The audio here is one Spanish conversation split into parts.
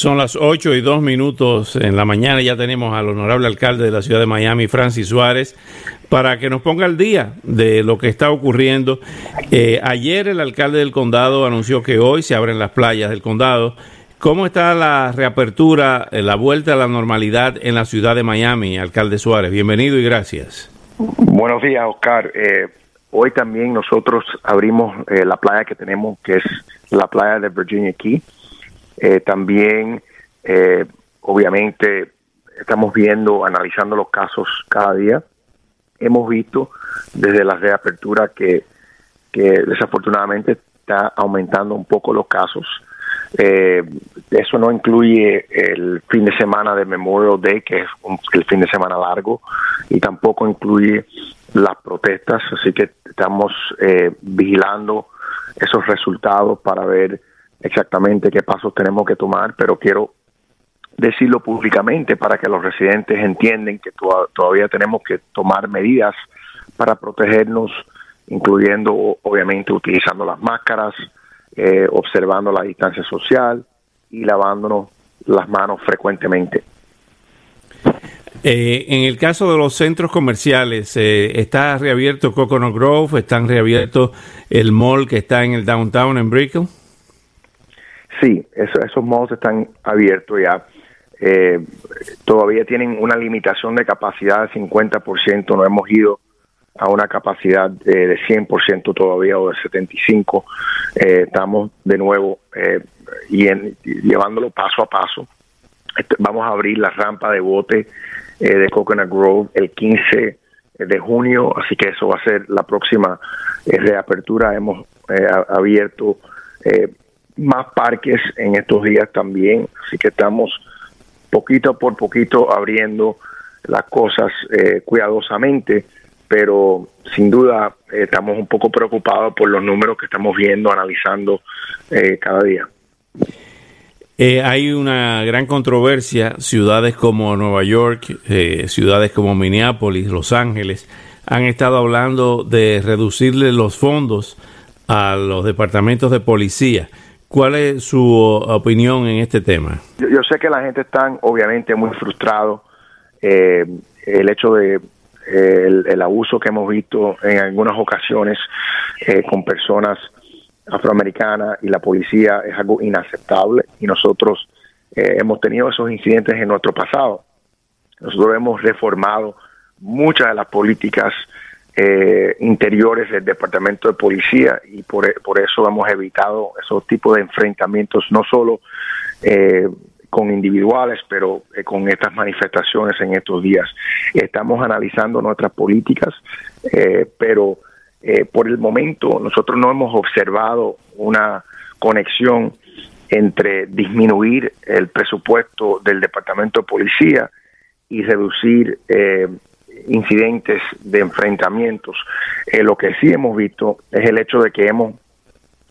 Son las 8 y 2 minutos en la mañana. Ya tenemos al honorable alcalde de la ciudad de Miami, Francis Suárez, para que nos ponga al día de lo que está ocurriendo. Eh, ayer el alcalde del condado anunció que hoy se abren las playas del condado. ¿Cómo está la reapertura, eh, la vuelta a la normalidad en la ciudad de Miami, alcalde Suárez? Bienvenido y gracias. Buenos días, Oscar. Eh, hoy también nosotros abrimos la playa que tenemos, que es la playa de Virginia Key eh, también, eh, obviamente, estamos viendo, analizando los casos cada día. Hemos visto desde la reapertura que, desafortunadamente está aumentando un poco los casos. Eh, eso no incluye el fin de semana de Memorial Day, que es el fin de semana largo, y tampoco incluye las protestas, así que estamos vigilando esos resultados para ver exactamente qué pasos tenemos que tomar, pero quiero decirlo públicamente para que los residentes entiendan que todavía tenemos que tomar medidas para protegernos, incluyendo obviamente utilizando las máscaras, eh, observando la distancia social y lavándonos las manos frecuentemente. Eh, en el caso de los centros comerciales, eh, ¿está reabierto Coconut Grove? ¿Están reabiertos el mall que está en el downtown en Brickell? Sí, esos malls están abiertos ya. Eh, todavía tienen una limitación de capacidad de 50%, no hemos ido a una capacidad de, 100% todavía o de 75%. Eh, estamos de nuevo eh, y llevándolo paso a paso. Este, vamos a abrir la rampa de bote de Coconut Grove el 15 de junio, así que eso va a ser la próxima reapertura. Hemos abierto más parques en estos días también, así que estamos poquito por poquito abriendo las cosas eh, cuidadosamente, pero sin duda eh, estamos un poco preocupados por los números que estamos viendo, analizando eh, cada día. hay una gran controversia, ciudades como Nueva York, ciudades como Minneapolis, Los Ángeles, han estado hablando de reducirle los fondos a los departamentos de policía. ¿Cuál es su opinión en este tema? Yo, sé que la gente está obviamente muy frustrado. Eh, el hecho de el, abuso que hemos visto en algunas ocasiones eh, con personas afroamericanas y la policía es algo inaceptable y nosotros eh, hemos tenido esos incidentes en nuestro pasado. Nosotros hemos reformado muchas de las políticas eh, interiores del Departamento de Policía y por, eso hemos evitado esos tipos de enfrentamientos, no solo eh, con individuales, pero eh, con estas manifestaciones en estos días. Estamos analizando nuestras políticas, pero por el momento nosotros no hemos observado una conexión entre disminuir el presupuesto del Departamento de Policía y reducir eh, incidentes de enfrentamientos. Eh, lo que sí hemos visto es el hecho de que hemos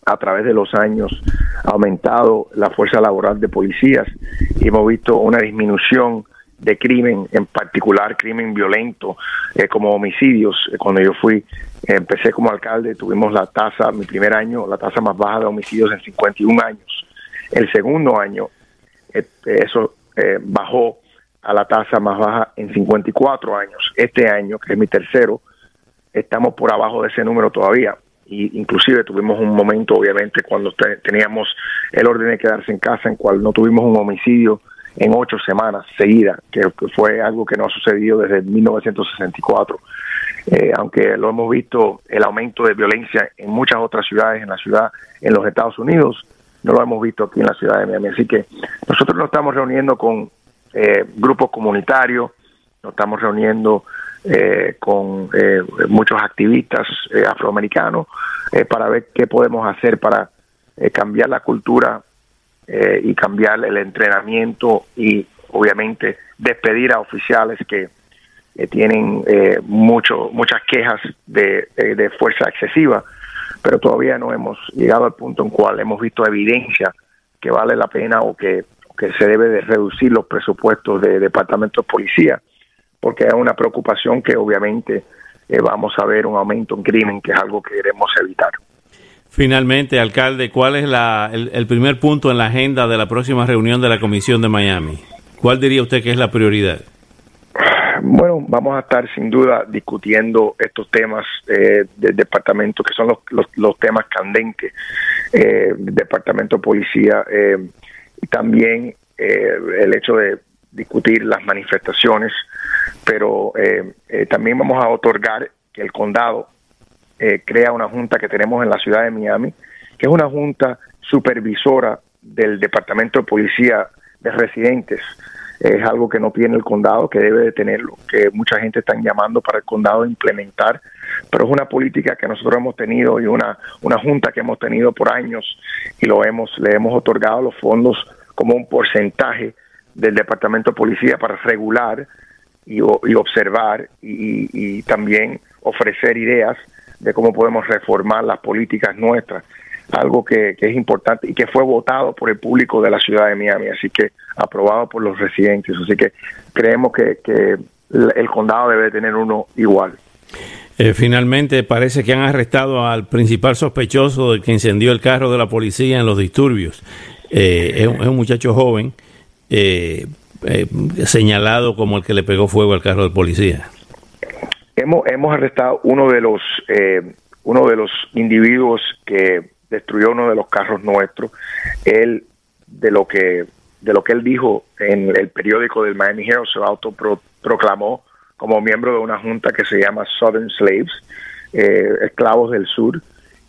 a través de los años aumentado la fuerza laboral de policías y hemos visto una disminución de crimen, en particular crimen violento, eh, como homicidios. Eh, cuando yo fui, empecé como alcalde, tuvimos la tasa, mi primer año, la tasa más baja de homicidios en 51 años. El segundo año, eso bajó a la tasa más baja en 54 años. Este año, que es mi tercero, estamos por abajo de ese número todavía. Y inclusive tuvimos un momento, obviamente, cuando teníamos el orden de quedarse en casa, en cual no tuvimos un homicidio en ocho semanas seguidas, que, fue algo que no ha sucedido desde 1964. Eh, aunque lo hemos visto, el aumento de violencia en muchas otras ciudades, en la ciudad, en los Estados Unidos, no lo hemos visto aquí en la ciudad de Miami. Así que nosotros nos estamos reuniendo con eh, grupos comunitarios, nos estamos reuniendo eh, con eh, muchos activistas eh, afroamericanos para ver qué podemos hacer para cambiar la cultura y cambiar el entrenamiento y obviamente despedir a oficiales que tienen mucho, muchas quejas de, de fuerza excesiva, pero todavía no hemos llegado al punto en cual hemos visto evidencia que vale la pena o que, que se debe de reducir los presupuestos de departamentos de policía, porque es una preocupación que obviamente vamos a ver un aumento en crimen, que es algo que queremos evitar. Finalmente, alcalde, ¿cuál es la, el, primer punto en la agenda de la próxima reunión de la Comisión de Miami? ¿Cuál diría usted que es la prioridad? Bueno, vamos a estar sin duda discutiendo estos temas eh, del departamento, que son los, los, temas candentes eh, del departamento de policía, eh, también eh, el hecho de discutir las manifestaciones, pero también vamos a otorgar que el condado eh, crea una junta que tenemos en la ciudad de Miami, que es una junta supervisora del Departamento de Policía de Residentes. Es algo que no tiene el condado, que debe de tenerlo, que mucha gente está llamando para el condado implementar, pero es una política que nosotros hemos tenido y una, una junta que hemos tenido por años y lo hemos, le hemos otorgado los fondos como un porcentaje del Departamento de Policía para regular y, observar y también ofrecer ideas de cómo podemos reformar las políticas nuestras, algo que, es importante y que fue votado por el público de la ciudad de Miami, así que aprobado por los residentes, así que creemos que, el condado debe tener uno igual. Eh, finalmente parece que han arrestado al principal sospechoso del que incendió el carro de la policía en los disturbios. Eh, es, un, muchacho joven eh, señalado como el que le pegó fuego al carro de policía. Hemos, hemos arrestado uno de los eh, uno de los individuos que destruyó uno de los carros nuestros. Él de lo que de lo que él dijo en el periódico del Miami Herald se autoproclamó como miembro de una junta que se llama Southern Slaves, eh, esclavos del sur,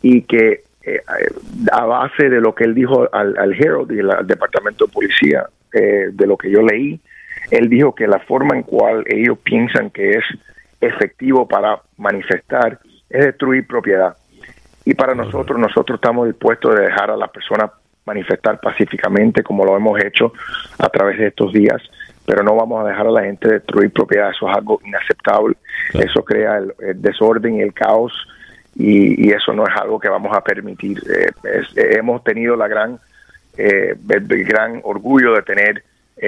y que eh, a base de lo que él dijo al, al Herald y al Departamento de Policía, de lo que yo leí, él dijo que la forma en cual ellos piensan que es efectivo para manifestar es destruir propiedad. Y para nosotros, nosotros estamos dispuestos a dejar a las personas manifestar pacíficamente como lo hemos hecho a través de estos días, pero no vamos a dejar a la gente destruir propiedad, eso es algo inaceptable, eso crea el, desorden y el caos y, eso no es algo que vamos a permitir. Eh, eh, hemos tenido la gran, eh, el, gran orgullo de tener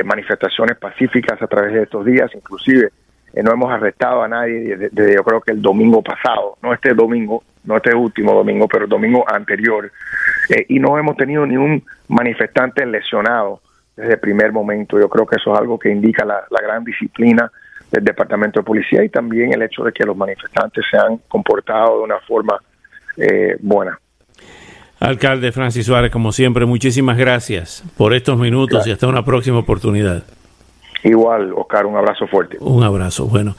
manifestaciones pacíficas a través de estos días, inclusive eh, no hemos arrestado a nadie desde, yo creo que el domingo pasado, no este domingo, no este último domingo, pero el domingo anterior, eh, y no hemos tenido ni un manifestante lesionado desde el primer momento. Yo creo que eso es algo que indica la, gran disciplina del Departamento de Policía y también el hecho de que los manifestantes se han comportado de una forma eh, buena. Alcalde Francis Suárez, como siempre, muchísimas gracias por estos minutos y hasta una próxima oportunidad. Igual, Oscar, un abrazo fuerte. Un abrazo, bueno.